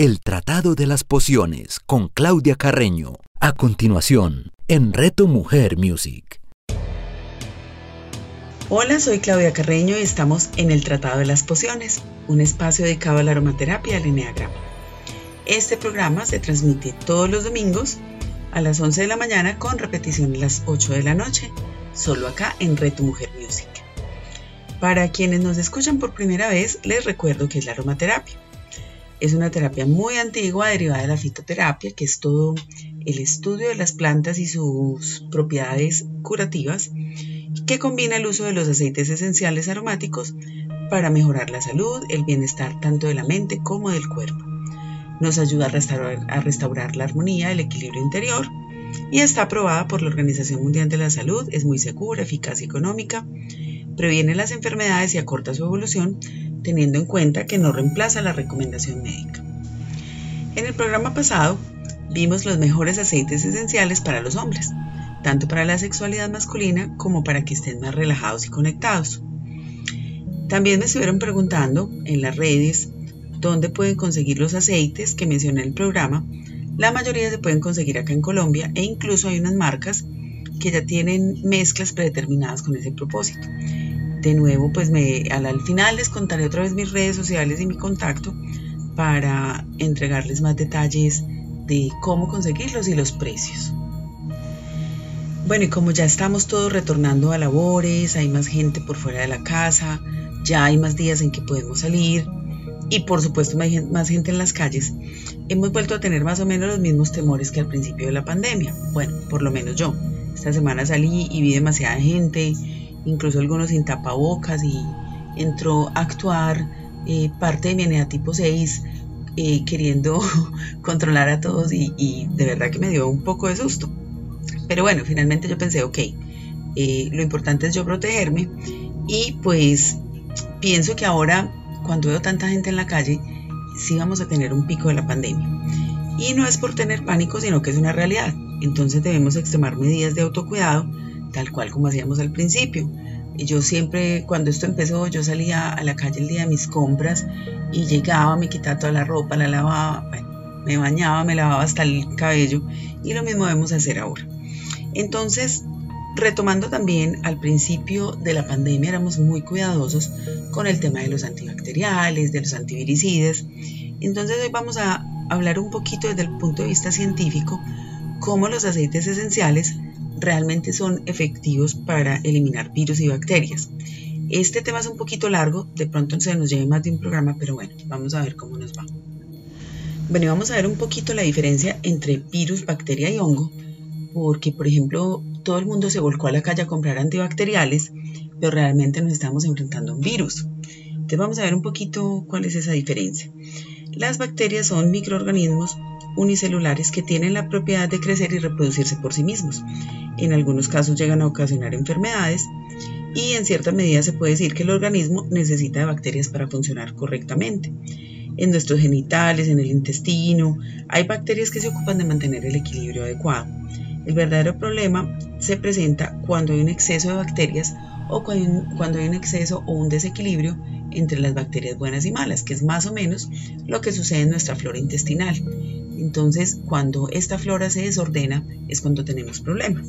El Tratado de las Pociones con Claudia Carreño. A continuación, en Reto Mujer Music. Hola, soy Claudia Carreño y estamos en el Tratado de las Pociones, un espacio dedicado a la aromaterapia y al enneagrama. Este programa se transmite todos los domingos a las 11 de la mañana con repetición a las 8 de la noche, solo acá en Reto Mujer Music. Para quienes nos escuchan por primera vez, les recuerdo que es la aromaterapia. Es una terapia muy antigua derivada de la fitoterapia, que es todo el estudio de las plantas y sus propiedades curativas, que combina el uso de los aceites esenciales aromáticos para mejorar la salud, el bienestar tanto de la mente como del cuerpo. Nos ayuda a restaurar, la armonía, el equilibrio interior y está aprobada por la Organización Mundial de la Salud, es muy segura, eficaz y económica, previene las enfermedades y acorta su evolución, teniendo en cuenta que no reemplaza la recomendación médica. En el programa pasado vimos los mejores aceites esenciales para los hombres, tanto para la sexualidad masculina como para que estén más relajados y conectados. También me estuvieron preguntando en las redes dónde pueden conseguir los aceites que mencioné en el programa. La mayoría se pueden conseguir acá en Colombia e incluso hay unas marcas que ya tienen mezclas predeterminadas con ese propósito. De nuevo, pues me, al, final les contaré otra vez mis redes sociales y mi contacto para entregarles más detalles de cómo conseguirlos y los precios. Bueno, y como ya estamos todos retornando a labores, hay más gente por fuera de la casa, ya hay más días en que podemos salir y por supuesto más gente en las calles, hemos vuelto a tener más o menos los mismos temores que al principio de la pandemia. Bueno, por lo menos yo. Esta semana salí y vi demasiada gente, incluso algunos sin tapabocas y entró a actuar eh, parte de mi enea tipo 6 eh, queriendo controlar a todos y, de verdad que me dio un poco de susto. Pero bueno, finalmente yo pensé, ok, eh, lo importante es yo protegerme y pues pienso que ahora cuando veo tanta gente en la calle, sí vamos a tener un pico de la pandemia. Y no es por tener pánico, sino que es una realidad. Entonces debemos extremar medidas de autocuidado, tal cual como hacíamos al principio. Yo siempre, cuando esto empezó, yo salía a la calle el día de mis compras y llegaba, me quitaba toda la ropa, la lavaba, me bañaba, me lavaba hasta el cabello y lo mismo debemos hacer ahora. Entonces, retomando también al principio de la pandemia éramos muy cuidadosos con el tema de los antibacteriales, de los antiviricides. Entonces hoy vamos a hablar un poquito desde el punto de vista científico cómo los aceites esenciales realmente son efectivos para eliminar virus y bacterias. Este tema es un poquito largo, de pronto se nos lleve más de un programa, pero bueno, vamos a ver cómo nos va. Bueno, vamos a ver un poquito la diferencia entre virus, bacteria y hongo, porque por ejemplo todo el mundo se volcó a la calle a comprar antibacteriales, pero realmente nos estamos enfrentando a un virus. Entonces vamos a ver un poquito cuál es esa diferencia. Las bacterias son microorganismos unicelulares que tienen la propiedad de crecer y reproducirse por sí mismos. En algunos casos llegan a ocasionar enfermedades y en cierta medida se puede decir que el organismo necesita de bacterias para funcionar correctamente. En nuestros genitales, en el intestino, hay bacterias que se ocupan de mantener el equilibrio adecuado. El verdadero problema se presenta cuando hay un exceso de bacterias o cuando hay un exceso o un desequilibrio entre las bacterias buenas y malas, que es más o menos lo que sucede en nuestra flora intestinal. Entonces, cuando esta flora se desordena es cuando tenemos problemas.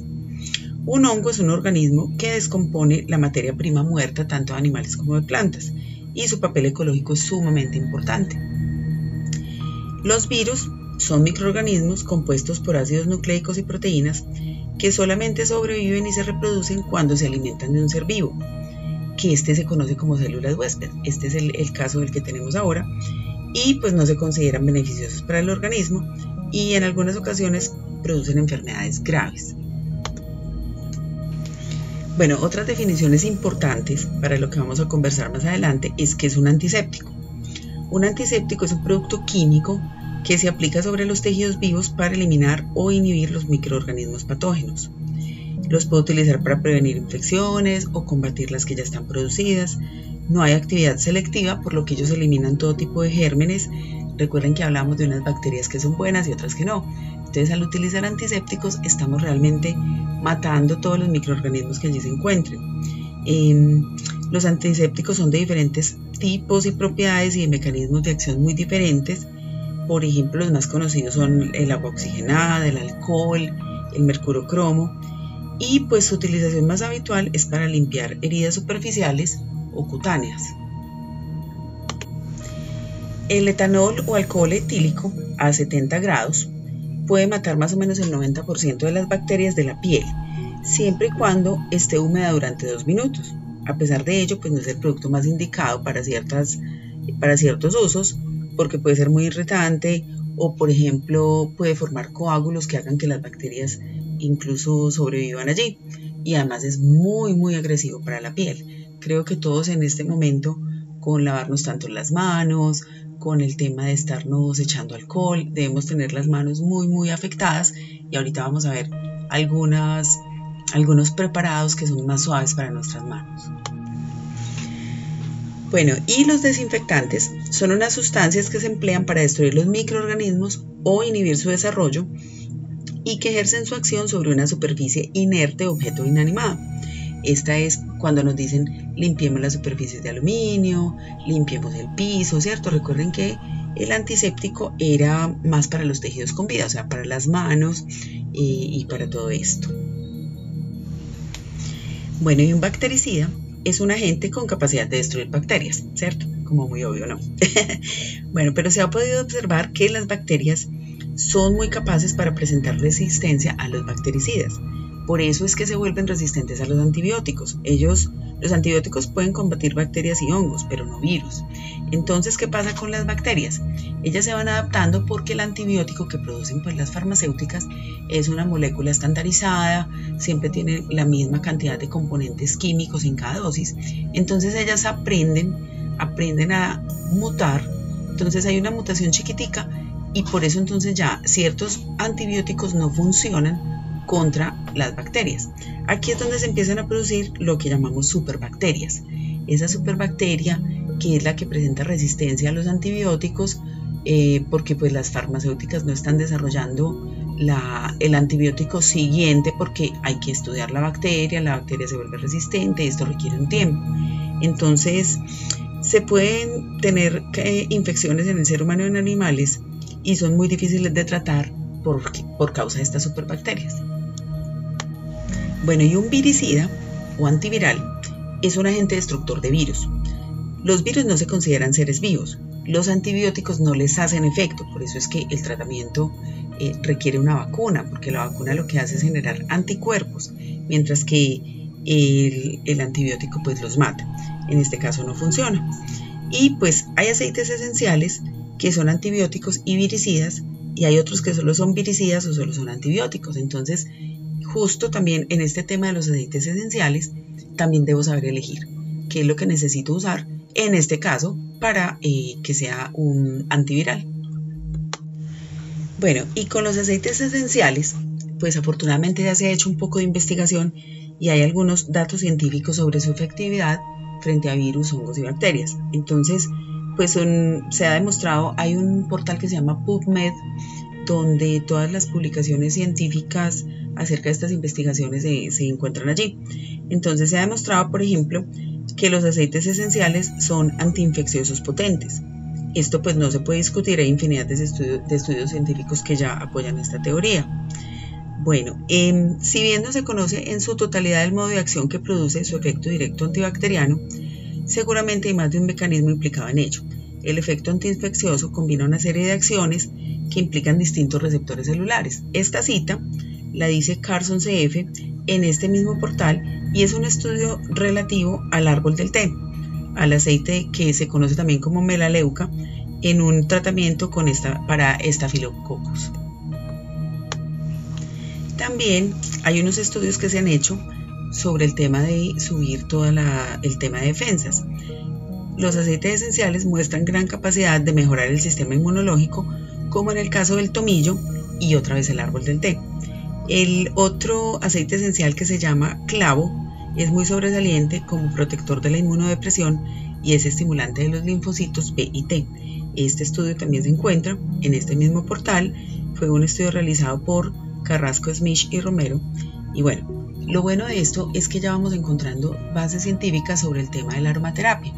Un hongo es un organismo que descompone la materia prima muerta tanto de animales como de plantas y su papel ecológico es sumamente importante. Los virus son microorganismos compuestos por ácidos nucleicos y proteínas que solamente sobreviven y se reproducen cuando se alimentan de un ser vivo, que este se conoce como células huésped. Este es el, el caso del que tenemos ahora y pues no se consideran beneficiosos para el organismo y en algunas ocasiones producen enfermedades graves. Bueno, otras definiciones importantes para lo que vamos a conversar más adelante es que es un antiséptico. Un antiséptico es un producto químico que se aplica sobre los tejidos vivos para eliminar o inhibir los microorganismos patógenos. Los puede utilizar para prevenir infecciones o combatir las que ya están producidas. No hay actividad selectiva, por lo que ellos eliminan todo tipo de gérmenes. Recuerden que hablamos de unas bacterias que son buenas y otras que no. Entonces al utilizar antisépticos estamos realmente matando todos los microorganismos que allí se encuentren. Em, los antisépticos son de diferentes tipos y propiedades y de mecanismos de acción muy diferentes Por ejemplo, los más conocidos son el agua oxigenada, el alcohol, el mercurocromo y pues su utilización más habitual es para limpiar heridas superficiales o cutáneas. El etanol o alcohol etílico a 70 grados puede matar más o menos el 90% de las bacterias de la piel, siempre y cuando esté húmeda durante dos minutos. A pesar de ello, pues no es el producto más indicado para, ciertas, para ciertos usos, porque puede ser muy irritante o, por ejemplo, puede formar coágulos que hagan que las bacterias incluso sobrevivan allí. Y además es muy, muy agresivo para la piel. Creo que todos en este momento, con lavarnos tanto las manos, con el tema de estarnos echando alcohol, debemos tener las manos muy, muy afectadas. Y ahorita vamos a ver algunas, algunos preparados que son más suaves para nuestras manos. Bueno, y los desinfectantes son unas sustancias que se emplean para destruir los microorganismos o inhibir su desarrollo y que ejercen su acción sobre una superficie inerte o objeto inanimado. Esta es cuando nos dicen limpiemos las superficies de aluminio, limpiemos el piso, ¿cierto? Recuerden que el antiséptico era más para los tejidos con vida, o sea, para las manos y, y para todo esto. Bueno, y un bactericida es un agente con capacidad de destruir bacterias, ¿cierto? Como muy obvio, ¿no? bueno, pero se ha podido observar que las bacterias son muy capaces para presentar resistencia a los bactericidas. Por eso es que se vuelven resistentes a los antibióticos. Ellos, los antibióticos pueden combatir bacterias y hongos, pero no virus. Entonces, ¿qué pasa con las bacterias? Ellas se van adaptando porque el antibiótico que producen pues, las farmacéuticas es una molécula estandarizada, siempre tiene la misma cantidad de componentes químicos en cada dosis. Entonces ellas aprenden, aprenden a mutar. Entonces hay una mutación chiquitica y por eso entonces ya ciertos antibióticos no funcionan contra las bacterias. Aquí es donde se empiezan a producir lo que llamamos superbacterias. Esa superbacteria que es la que presenta resistencia a los antibióticos eh, porque pues las farmacéuticas no están desarrollando el antibiótico siguiente porque hay que estudiar la bacteria, la bacteria se vuelve resistente, esto requiere un tiempo. Entonces, se pueden tener eh, infecciones en el ser humano y en animales y son muy difíciles de tratar por, por causa de estas superbacterias. Bueno, y un viricida o antiviral es un agente destructor de virus. Los virus no se consideran seres vivos. Los antibióticos no les hacen efecto, por eso es que el tratamiento eh, requiere una vacuna, porque la vacuna lo que hace es generar anticuerpos, mientras que el, el antibiótico pues los mata. En este caso no funciona. Y pues hay aceites esenciales que son antibióticos y viricidas, y hay otros que solo son viricidas o solo son antibióticos. Entonces, justo también en este tema de los aceites esenciales, también debo saber elegir qué es lo que necesito usar, en este caso, para eh, que sea un antiviral. Bueno, y con los aceites esenciales, pues afortunadamente ya se ha hecho un poco de investigación y hay algunos datos científicos sobre su efectividad frente a virus, hongos y bacterias. Entonces, pues se ha demostrado, hay un portal que se llama PubMed, donde todas las publicaciones científicas acerca de estas investigaciones se, encuentran allí. Entonces se ha demostrado, por ejemplo, que los aceites esenciales son antiinfecciosos potentes. Esto pues no se puede discutir, hay infinidad de, estudios científicos que ya apoyan esta teoría. Bueno, em, si bien no se conoce en su totalidad el modo de acción que produce su efecto directo antibacteriano, Seguramente hay más de un mecanismo implicado en ello. El efecto antiinfeccioso combina una serie de acciones que implican distintos receptores celulares. Esta cita la dice Carson CF en este mismo portal y es un estudio relativo al árbol del té, al aceite que se conoce también como melaleuca, en un tratamiento con esta, para estafilococos. También hay unos estudios que se han hecho sobre el tema de subir todo el tema de defensas. Los aceites esenciales muestran gran capacidad de mejorar el sistema inmunológico, como en el caso del tomillo y otra vez el árbol del té. El otro aceite esencial que se llama clavo es muy sobresaliente como protector de la inmunodepresión y es estimulante de los linfocitos B y T. Este estudio también se encuentra en este mismo portal. Fue un estudio realizado por Carrasco, Smith y Romero. Y bueno, lo bueno de esto es que ya vamos encontrando bases científicas sobre el tema de la aromaterapia,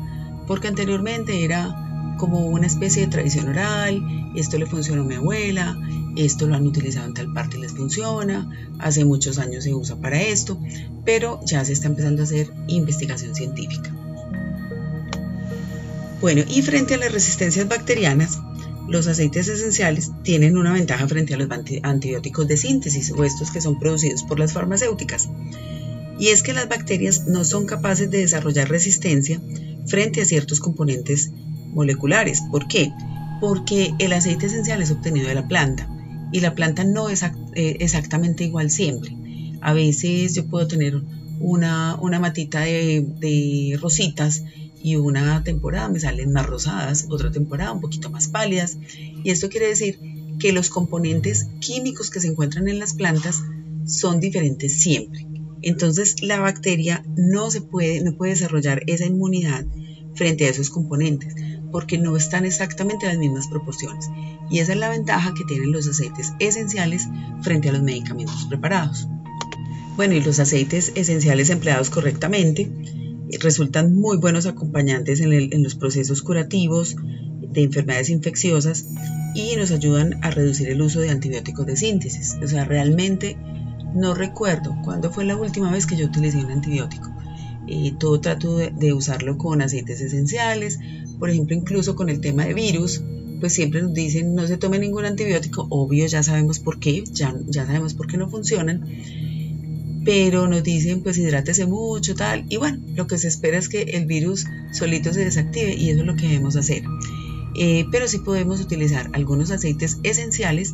porque anteriormente era como una especie de tradición oral, esto le funcionó a mi abuela, esto lo han utilizado en tal parte y les funciona, hace muchos años se usa para esto, pero ya se está empezando a hacer investigación científica. Bueno, y frente a las resistencias bacterianas, los aceites esenciales tienen una ventaja frente a los antibióticos de síntesis o estos que son producidos por las farmacéuticas. Y es que las bacterias no son capaces de desarrollar resistencia frente a ciertos componentes moleculares. ¿Por qué? Porque el aceite esencial es obtenido de la planta y la planta no es eh, exactamente igual siempre. A veces yo puedo tener una, matita de, de rositas y una temporada me salen más rosadas, otra temporada un poquito más pálidas. Y esto quiere decir que los componentes químicos que se encuentran en las plantas son diferentes siempre. Entonces la bacteria no se puede, no puede desarrollar esa inmunidad frente a esos componentes porque no están exactamente en las mismas proporciones. Y esa es la ventaja que tienen los aceites esenciales frente a los medicamentos preparados. Bueno, y los aceites esenciales empleados correctamente resultan muy buenos acompañantes en, los procesos curativos de enfermedades infecciosas y nos ayudan a reducir el uso de antibióticos de síntesis. O sea, realmente no recuerdo cuándo fue la última vez que yo utilicé un antibiótico. Eh, todo trato de, usarlo con aceites esenciales, por ejemplo, incluso con el tema de virus, pues siempre nos dicen no se tome ningún antibiótico, obvio ya sabemos por qué, ya, ya sabemos por qué no funcionan, pero nos dicen pues hidrátese mucho, tal, y bueno, lo que se espera es que el virus solito se desactive y eso es lo que debemos hacer. Eh, pero sí podemos utilizar algunos aceites esenciales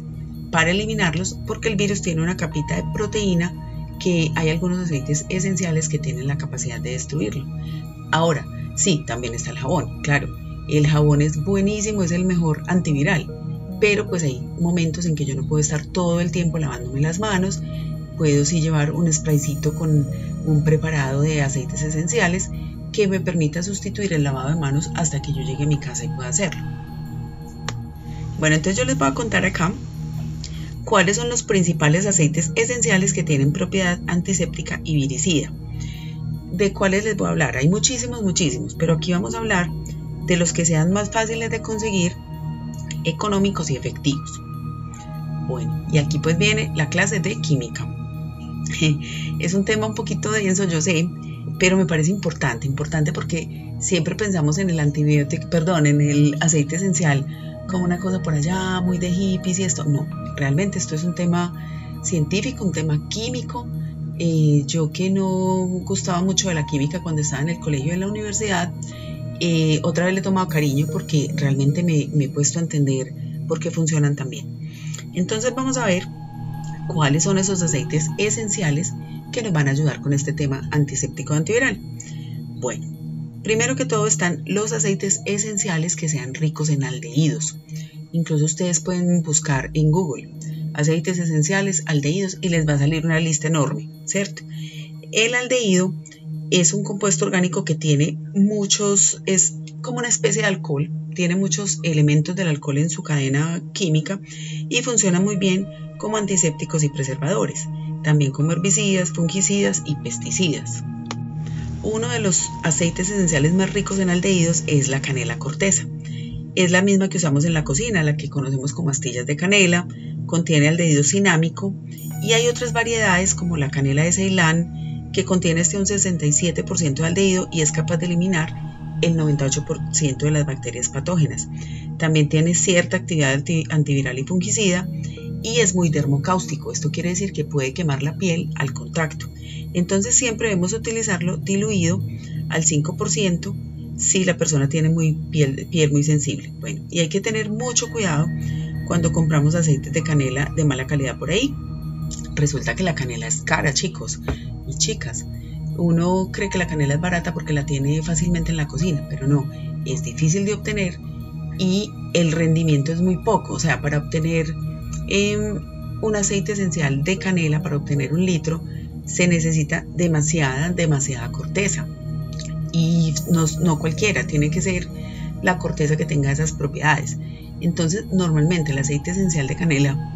para eliminarlos porque el virus tiene una capita de proteína que hay algunos aceites esenciales que tienen la capacidad de destruirlo. Ahora, sí, también está el jabón, claro. El jabón es buenísimo, es el mejor antiviral, pero pues hay momentos en que yo no puedo estar todo el tiempo lavándome las manos puedo sí llevar un spraycito con un preparado de aceites esenciales que me permita sustituir el lavado de manos hasta que yo llegue a mi casa y pueda hacerlo. Bueno, entonces yo les voy a contar acá cuáles son los principales aceites esenciales que tienen propiedad antiséptica y viricida. ¿De cuáles les voy a hablar? Hay muchísimos, muchísimos, pero aquí vamos a hablar de los que sean más fáciles de conseguir, económicos y efectivos. Bueno, y aquí pues viene la clase de química. es un tema un poquito denso, yo sé, pero me parece importante, importante porque siempre pensamos en el antibiótico, perdón, en el aceite esencial como una cosa por allá, muy de hippies y esto. No, realmente esto es un tema científico, un tema químico. Eh, yo que no gustaba mucho de la química cuando estaba en el colegio y en la universidad, eh, otra vez le he tomado cariño porque realmente me, me he puesto a entender por qué funcionan tan bien. Entonces vamos a ver cuáles son esos aceites esenciales que nos van a ayudar con este tema antiséptico antiviral. Bueno, primero que todo están los aceites esenciales que sean ricos en aldehídos. Incluso ustedes pueden buscar en Google aceites esenciales, aldehídos y les va a salir una lista enorme, ¿cierto? El aldehído es un compuesto orgánico que tiene muchos, es como una especie de alcohol, tiene muchos elementos del alcohol en su cadena química y funciona muy bien como antisépticos y preservadores, también como herbicidas, fungicidas y pesticidas. Uno de los aceites esenciales más ricos en aldehídos es la canela corteza. Es la misma que usamos en la cocina, la que conocemos como astillas de canela, contiene aldehído cinámico y hay otras variedades como la canela de Ceilán que contiene este un 67% de aldehído y es capaz de eliminar el 98% de las bacterias patógenas. También tiene cierta actividad antiviral y fungicida y es muy dermocáustico. Esto quiere decir que puede quemar la piel al contacto. Entonces siempre debemos utilizarlo diluido al 5% si la persona tiene muy piel, piel muy sensible. Bueno, y hay que tener mucho cuidado cuando compramos aceites de canela de mala calidad por ahí. Resulta que la canela es cara, chicos y chicas. Uno cree que la canela es barata porque la tiene fácilmente en la cocina, pero no, es difícil de obtener y el rendimiento es muy poco. O sea, para obtener un aceite esencial de canela para obtener un litro se necesita demasiada, demasiada corteza. Y no, cualquiera, tiene que ser la corteza que tenga esas propiedades. Entonces, normalmente el aceite esencial de canela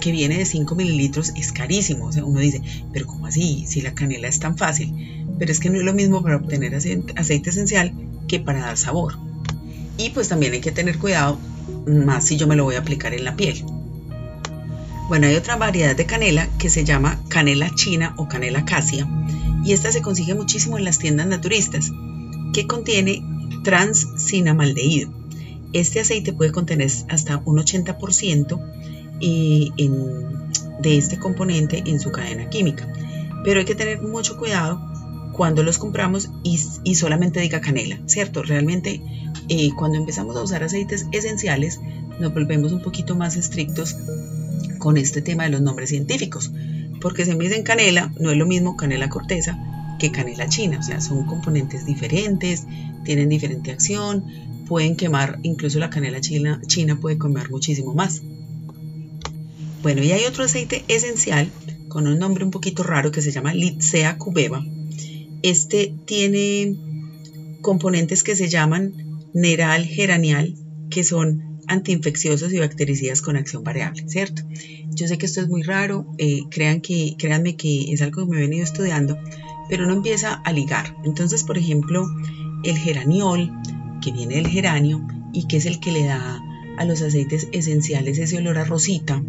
que viene de 5 mililitros es carísimo. O sea, uno dice, pero ¿cómo así? Si la canela es tan fácil. Pero es que no es lo mismo para obtener aceite esencial que para dar sabor. Y pues también hay que tener cuidado más si yo me lo voy a aplicar en la piel. Bueno, hay otra variedad de canela que se llama canela china o canela casia y esta se consigue muchísimo en las tiendas naturistas, que contiene transcinamaldehído. Este aceite puede contener hasta un 80% eh, de este componente en su cadena química, pero hay que tener mucho cuidado cuando los compramos y, solamente diga canela, ¿cierto? Realmente eh, cuando empezamos a usar aceites esenciales nos volvemos un poquito más estrictos con este tema de los nombres científicos, porque si me dicen canela, no es lo mismo canela corteza que canela china, o sea, son componentes diferentes, tienen diferente acción, pueden quemar, incluso la canela china, china puede quemar muchísimo más. Bueno, y hay otro aceite esencial con un nombre un poquito raro que se llama Litsea cubeba. Este tiene componentes que se llaman neral geranial, que son antiinfecciosos y bactericidas con acción variable, ¿cierto? Yo sé que esto es muy raro, eh, crean que, créanme que es algo que me he venido estudiando, pero uno empieza a ligar. Entonces, por ejemplo, el geraniol, que viene del geranio y que es el que le da a los aceites esenciales ese olor a rosita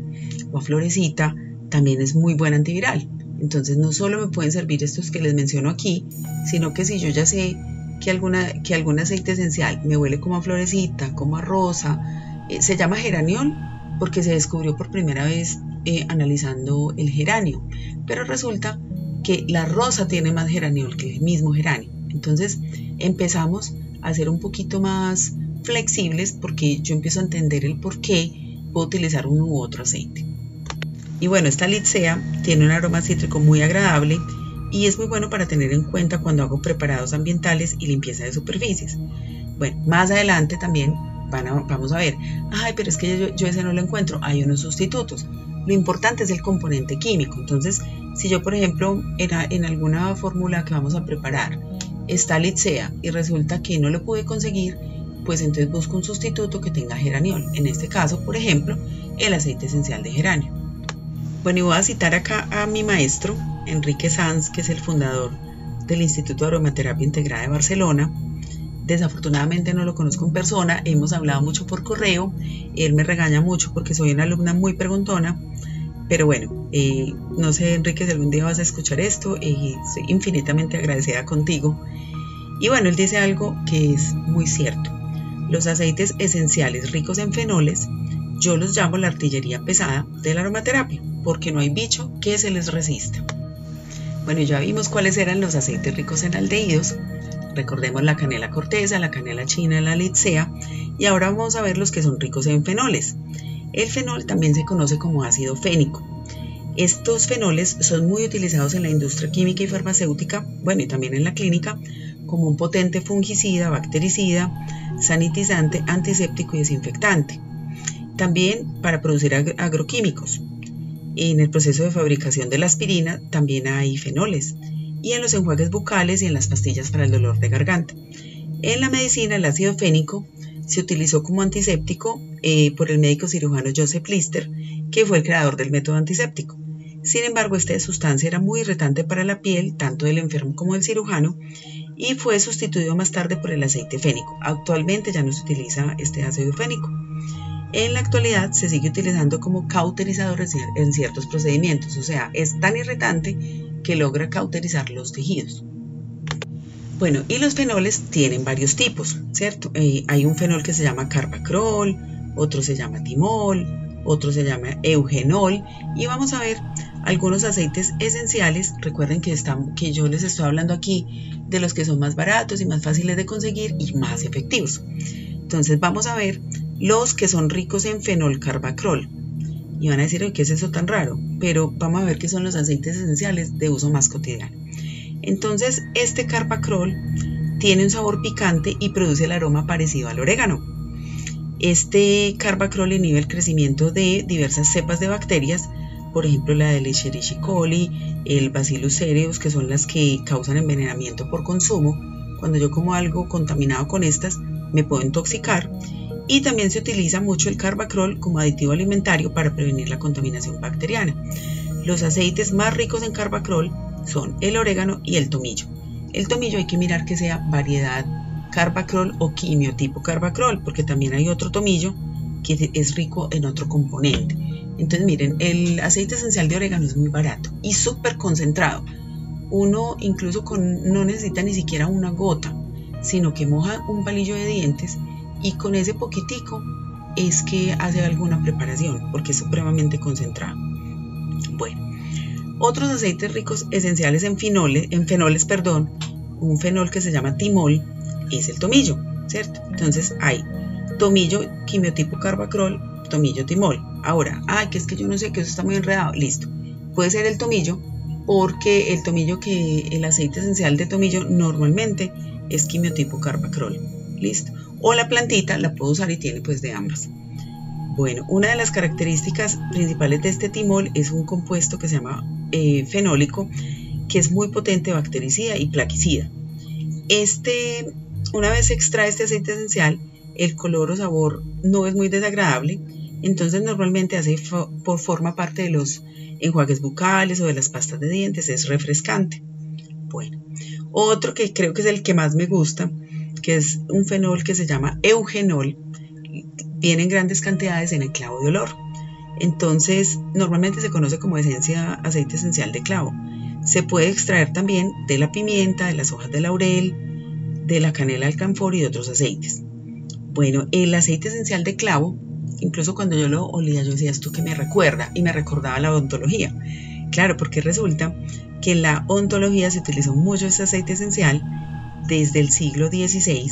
o a florecita, también es muy buen antiviral. Entonces no solo me pueden servir estos que les menciono aquí, sino que si yo ya sé que, alguna, que algún aceite esencial me huele como a florecita, como a rosa, eh, se llama geraniol porque se descubrió por primera vez eh, analizando el geranio, pero resulta que la rosa tiene más geraniol que el mismo geranio. Entonces empezamos a ser un poquito más flexibles porque yo empiezo a entender el por qué puedo utilizar uno u otro aceite. Y bueno, esta licea tiene un aroma cítrico muy agradable y es muy bueno para tener en cuenta cuando hago preparados ambientales y limpieza de superficies. Bueno, más adelante también vamos a ver, ay, pero es que yo, ese no lo encuentro, hay unos sustitutos. Lo importante es el componente químico. Entonces, si yo, por ejemplo, en, alguna fórmula que vamos a preparar está Litsea y resulta que no lo pude conseguir, pues entonces busco un sustituto que tenga geraniol. En este caso, por ejemplo, el aceite esencial de geranio. Bueno, y voy a citar acá a mi maestro, Enrique Sanz, que es el fundador del Instituto de Aromaterapia Integrada de Barcelona. Desafortunadamente no lo conozco en persona, hemos hablado mucho por correo, él me regaña mucho porque soy una alumna muy preguntona, pero bueno, eh, no sé, Enrique, si algún día vas a escuchar esto, y estoy infinitamente agradecida contigo. Y bueno, él dice algo que es muy cierto. Los aceites esenciales ricos en fenoles, yo los llamo la artillería pesada de la aromaterapia, porque no hay bicho que se les resista. Bueno, ya vimos cuáles eran los aceites ricos en aldehídos. Recordemos la canela corteza, la canela china, la litsea, y ahora vamos a ver los que son ricos en fenoles. El fenol también se conoce como ácido fénico. Estos fenoles son muy utilizados en la industria química y farmacéutica, bueno, y también en la clínica, como un potente fungicida, bactericida, sanitizante, antiséptico y desinfectante. También para producir agroquímicos. En el proceso de fabricación de la aspirina también hay fenoles. Y en los enjuagues bucales y en las pastillas para el dolor de garganta. En la medicina, el ácido fénico se utilizó como antiséptico eh, por el médico cirujano Joseph Lister, que fue el creador del método antiséptico. Sin embargo, esta sustancia era muy irritante para la piel, tanto del enfermo como del cirujano, y fue sustituido más tarde por el aceite fénico. Actualmente ya no se utiliza este ácido fénico. En la actualidad se sigue utilizando como cauterizador en ciertos procedimientos, o sea, es tan irritante que logra cauterizar los tejidos. Bueno, y los fenoles tienen varios tipos, ¿cierto? Eh, hay un fenol que se llama carbacrol, otro se llama timol, otro se llama eugenol y vamos a ver algunos aceites esenciales. Recuerden que, están, que yo les estoy hablando aquí de los que son más baratos y más fáciles de conseguir y más efectivos. Entonces vamos a ver los que son ricos en fenol carbacrol. Y van a decir, ¿qué es eso tan raro? Pero vamos a ver qué son los aceites esenciales de uso más cotidiano. Entonces, este carbacrol tiene un sabor picante y produce el aroma parecido al orégano. Este carbacrol inhibe el crecimiento de diversas cepas de bacterias, por ejemplo la de Escherichia coli, el Bacillus cereus, que son las que causan envenenamiento por consumo. Cuando yo como algo contaminado con estas, me puedo intoxicar. Y también se utiliza mucho el carbacrol como aditivo alimentario para prevenir la contaminación bacteriana. Los aceites más ricos en carbacrol son el orégano y el tomillo. El tomillo hay que mirar que sea variedad carbacrol o quimiotipo carbacrol, porque también hay otro tomillo que es rico en otro componente. Entonces miren, el aceite esencial de orégano es muy barato y súper concentrado. Uno incluso con, no necesita ni siquiera una gota, sino que moja un palillo de dientes y con ese poquitico es que hace alguna preparación porque es supremamente concentrado. Bueno, otros aceites ricos esenciales en fenoles, en fenoles, perdón, un fenol que se llama timol es el tomillo, ¿cierto? Entonces hay tomillo quimiotipo carbacrol, tomillo timol. Ahora, ay, que es que yo no sé que eso está muy enredado, listo. Puede ser el tomillo porque el tomillo que el aceite esencial de tomillo normalmente es quimiotipo carbacrol, listo. O la plantita la puedo usar y tiene pues de ambas. Bueno, una de las características principales de este timol es un compuesto que se llama eh, fenólico, que es muy potente bactericida y plaquicida. Este, una vez se extrae este aceite esencial, el color o sabor no es muy desagradable, entonces normalmente hace por forma parte de los enjuagues bucales o de las pastas de dientes, es refrescante. Bueno, otro que creo que es el que más me gusta, que es un fenol que se llama eugenol, viene en grandes cantidades en el clavo de olor. Entonces, normalmente se conoce como esencia aceite esencial de clavo. Se puede extraer también de la pimienta, de las hojas de laurel, de la canela alcanfor y de otros aceites. Bueno, el aceite esencial de clavo, incluso cuando yo lo olía, yo decía esto que me recuerda y me recordaba la odontología. Claro, porque resulta que en la odontología se utilizó mucho este aceite esencial desde el siglo XVI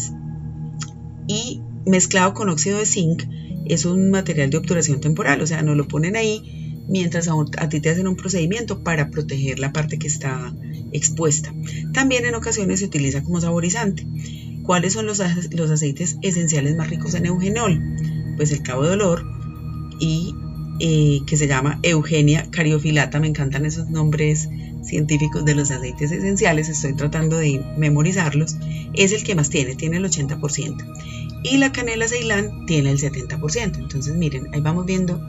y mezclado con óxido de zinc es un material de obturación temporal, o sea, no lo ponen ahí mientras a, ti te hacen un procedimiento para proteger la parte que está expuesta. También en ocasiones se utiliza como saborizante. ¿Cuáles son los, los aceites esenciales más ricos en eugenol? Pues el cabo de olor y eh, que se llama Eugenia cariofilata. Me encantan esos nombres científicos de los aceites esenciales, estoy tratando de memorizarlos. Es el que más tiene, tiene el 80%. Y la canela Ceilán tiene el 70%. Entonces miren, ahí vamos viendo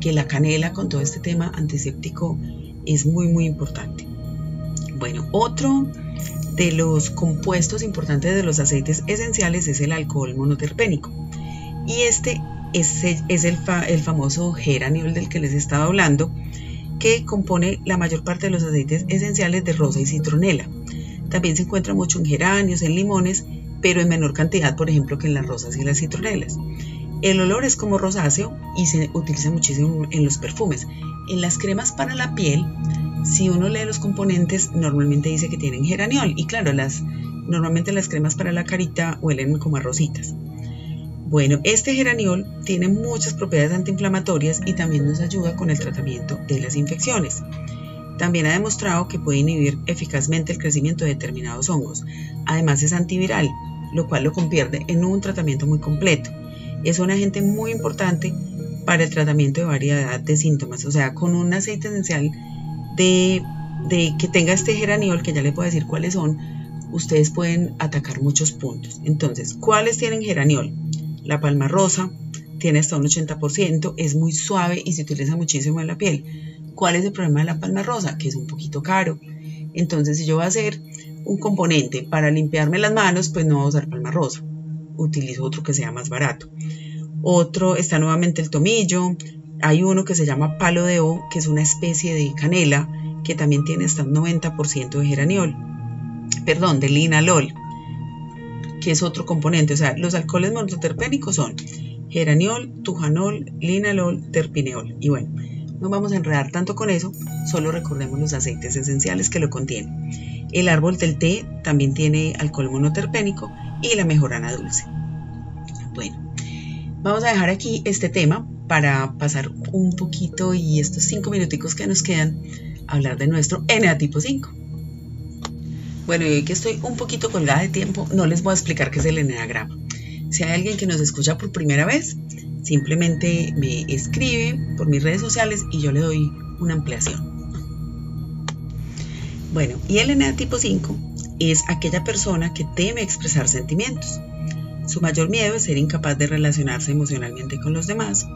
que la canela con todo este tema antiséptico es muy muy importante. Bueno, otro de los compuestos importantes de los aceites esenciales es el alcohol monoterpénico. Y este es, el, el, famoso geraniol del que les estaba hablando, que compone la mayor parte de los aceites esenciales de rosa y citronela. También se encuentra mucho en geranios, en limones, pero en menor cantidad, por ejemplo, que en las rosas y las citronelas. El olor es como rosáceo y se utiliza muchísimo en los perfumes. En las cremas para la piel si uno lee los componentes, normalmente dice que tienen geraniol. Y claro, las, normalmente las cremas para la carita huelen como a rositas. Bueno, este geraniol tiene muchas propiedades antiinflamatorias y también nos ayuda con el tratamiento de las infecciones. También ha demostrado que puede inhibir eficazmente el crecimiento de determinados hongos. Además es antiviral, lo cual lo convierte en un tratamiento muy completo. Es un agente muy importante para el tratamiento de variedad de síntomas. O sea, con un aceite esencial de, que tenga este geraniol, que ya le puedo decir cuáles son, ustedes pueden atacar muchos puntos. Entonces, ¿cuáles tienen geraniol? La palma rosa tiene hasta un 80%, es muy suave y se utiliza muchísimo en la piel. ¿Cuál es el problema de la palma rosa? Que es un poquito caro. Entonces, si yo voy a hacer un componente para limpiarme las manos, pues no voy a usar palma rosa. Utilizo otro que sea más barato. Otro está nuevamente el tomillo, hay uno que se llama palo de o, que es una especie de canela que también tiene hasta un 90% de geraniol, perdón, de linalol, que es otro componente. O sea, los alcoholes monoterpénicos son geraniol, tujanol, linalol, terpineol. Y bueno, no vamos a enredar tanto con eso, solo recordemos los aceites esenciales que lo contienen. El árbol del té también tiene alcohol monoterpénico y la mejorana dulce. Bueno, vamos a dejar aquí este tema para pasar un poquito y estos cinco minuticos que nos quedan a hablar de nuestro NA tipo 5. Bueno, y hoy que estoy un poquito colgada de tiempo, no les voy a explicar qué es el eneagrama. Si hay alguien que nos escucha por primera vez, simplemente me escribe por mis redes sociales y yo le doy una ampliación. Bueno, y el NA tipo 5 es aquella persona que teme expresar sentimientos. Su mayor miedo es ser incapaz de relacionarse emocionalmente con los demás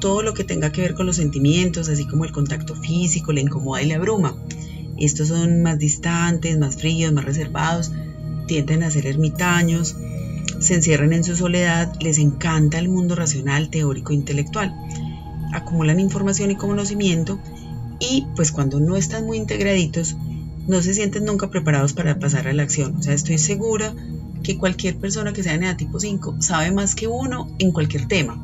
todo lo que tenga que ver con los sentimientos, así como el contacto físico, le incomoda y le abruma. Estos son más distantes, más fríos, más reservados, tienden a ser ermitaños, se encierran en su soledad, les encanta el mundo racional, teórico intelectual. Acumulan información y conocimiento y pues cuando no están muy integraditos, no se sienten nunca preparados para pasar a la acción. O sea, estoy segura que cualquier persona que sea de tipo 5 sabe más que uno en cualquier tema,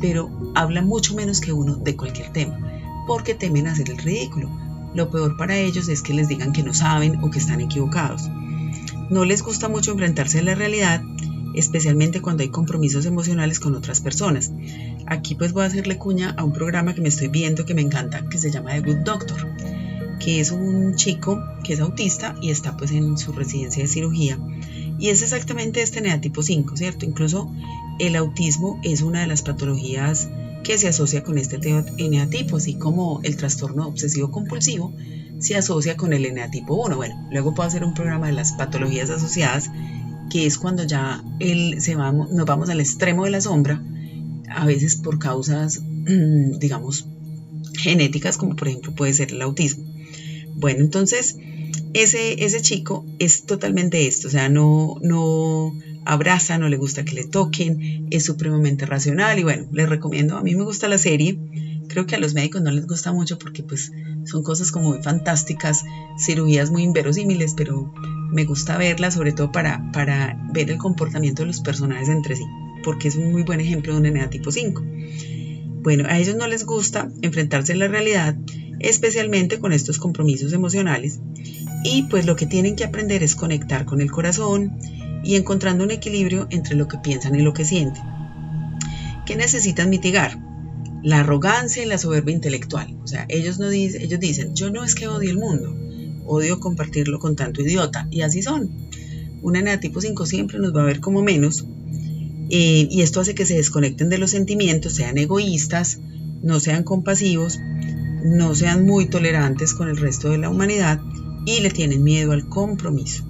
pero habla mucho menos que uno de cualquier tema, porque temen hacer el ridículo. Lo peor para ellos es que les digan que no saben o que están equivocados. No les gusta mucho enfrentarse a la realidad, especialmente cuando hay compromisos emocionales con otras personas. Aquí pues voy a hacerle cuña a un programa que me estoy viendo que me encanta, que se llama The Good Doctor, que es un chico que es autista y está pues en su residencia de cirugía. Y es exactamente este neatipo 5, ¿cierto? Incluso el autismo es una de las patologías que se asocia con este eneatipo, así como el trastorno obsesivo compulsivo se asocia con el eneatipo 1. Bueno, luego puedo hacer un programa de las patologías asociadas, que es cuando ya el, se nos vamos al extremo de la sombra, a veces por causas, digamos, genéticas, como por ejemplo puede ser el autismo. Bueno, entonces ese, ese chico es totalmente esto, o sea, no, no abraza, no le gusta que le toquen, es supremamente racional y bueno, les recomiendo, a mí me gusta la serie, creo que a los médicos no les gusta mucho porque pues son cosas como muy fantásticas, cirugías muy inverosímiles, pero me gusta verla sobre todo para, para ver el comportamiento de los personajes entre sí, porque es un muy buen ejemplo de un ENEA tipo 5. Bueno, a ellos no les gusta enfrentarse a la realidad, especialmente con estos compromisos emocionales, y pues lo que tienen que aprender es conectar con el corazón y encontrando un equilibrio entre lo que piensan y lo que sienten. ¿Qué necesitan mitigar? la arrogancia y la soberbia intelectual. O sea, ellos, no dicen, ellos dicen, yo no es que odie el mundo, odio compartirlo con tanto idiota, y así son. Un eneatipo 5 siempre nos va a ver como menos, eh, y esto hace que se desconecten de los sentimientos, sean egoístas, no sean compasivos, no sean muy tolerantes con el resto de la humanidad y le tienen miedo al compromiso.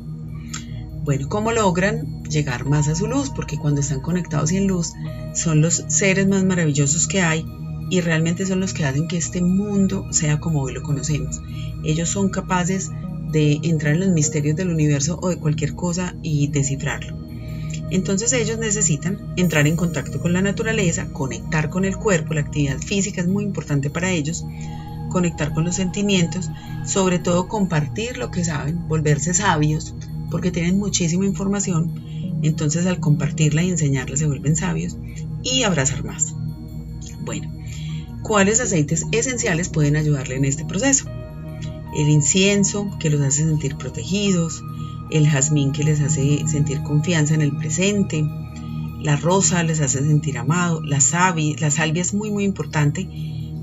Bueno, ¿cómo logran llegar más a su luz? Porque cuando están conectados y en luz, son los seres más maravillosos que hay y realmente son los que hacen que este mundo sea como hoy lo conocemos. Ellos son capaces de entrar en los misterios del universo o de cualquier cosa y descifrarlo. Entonces ellos necesitan entrar en contacto con la naturaleza, conectar con el cuerpo, la actividad física es muy importante para ellos, conectar con los sentimientos, sobre todo compartir lo que saben, volverse sabios, porque tienen muchísima información, entonces al compartirla y enseñarla se vuelven sabios y abrazar más. Bueno, ¿Cuáles aceites esenciales pueden ayudarle en este proceso? El incienso, que los hace sentir protegidos, el jazmín, que les hace sentir confianza en el presente, la rosa les hace sentir amado, la, savia, la salvia es muy muy importante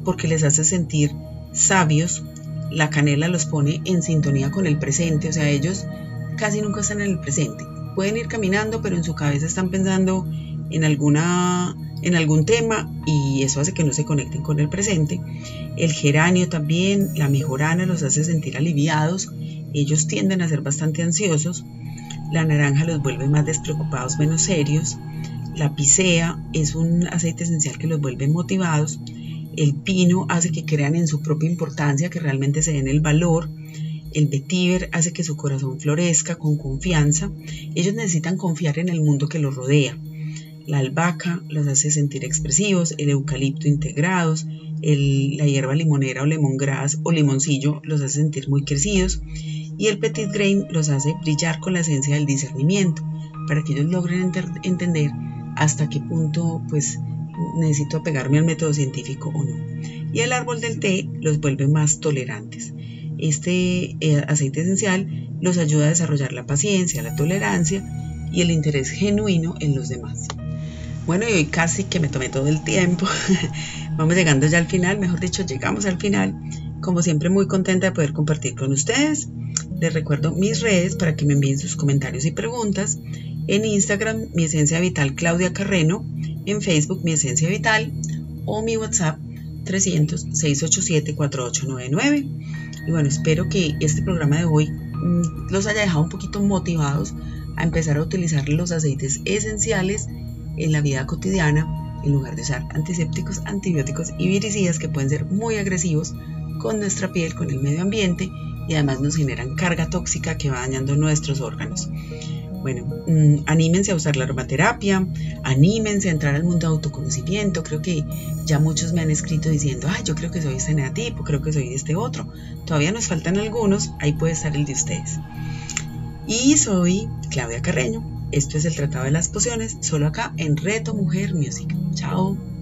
porque les hace sentir sabios, la canela los pone en sintonía con el presente, o sea, ellos casi nunca están en el presente. Pueden ir caminando, pero en su cabeza están pensando en alguna en algún tema y eso hace que no se conecten con el presente. El geranio también, la mejorana los hace sentir aliviados, ellos tienden a ser bastante ansiosos. La naranja los vuelve más despreocupados, menos serios. La picea es un aceite esencial que los vuelve motivados. El pino hace que crean en su propia importancia, que realmente se den el valor. El vetiver hace que su corazón florezca con confianza. Ellos necesitan confiar en el mundo que los rodea. La albahaca los hace sentir expresivos, el eucalipto integrados, la hierba limonera o lemongrass o limoncillo los hace sentir muy crecidos y el petit grain los hace brillar con la esencia del discernimiento para que ellos logren entender hasta qué punto pues necesito apegarme al método científico o no. Y el árbol del té los vuelve más tolerantes. Este eh, aceite esencial los ayuda a desarrollar la paciencia, la tolerancia y el interés genuino en los demás. Bueno, y hoy casi que me tomé todo el tiempo. Vamos llegando ya al final, mejor dicho, llegamos al final. Como siempre, muy contenta de poder compartir con ustedes. Les recuerdo mis redes para que me envíen sus comentarios y preguntas. En Instagram, mi esencia vital Claudia Carreno. En Facebook, mi esencia vital. O mi WhatsApp 300-687-4899. Y bueno, espero que este programa de hoy mm, los haya dejado un poquito motivados a empezar a utilizar los aceites esenciales en la vida cotidiana en lugar de usar antisépticos, antibióticos y viricidas que pueden ser muy agresivos con nuestra piel, con el medio ambiente y además nos generan carga tóxica que va dañando nuestros órganos. Bueno, mm, anímense a usar la aromaterapia, anímense a entrar al mundo de autoconocimiento. Creo que ya muchos me han escrito diciendo, ay, yo creo que soy este negativo, creo que soy este otro. Todavía nos faltan algunos, ahí puede estar el de ustedes. Y soy Claudia Carreño. Esto es el Tratado de las Pociones, solo acá en Reto Mujer Music. Chao.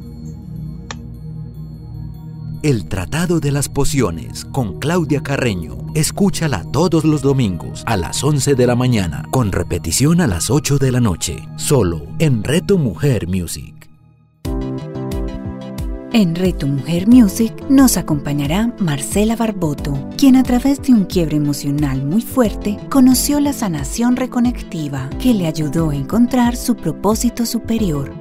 El Tratado de las Pociones con Claudia Carreño. Escúchala todos los domingos a las 11 de la mañana, con repetición a las 8 de la noche, solo en Reto Mujer Music. En Reto Mujer Music nos acompañará Marcela Barboto, quien a través de un quiebre emocional muy fuerte conoció la sanación reconectiva que le ayudó a encontrar su propósito superior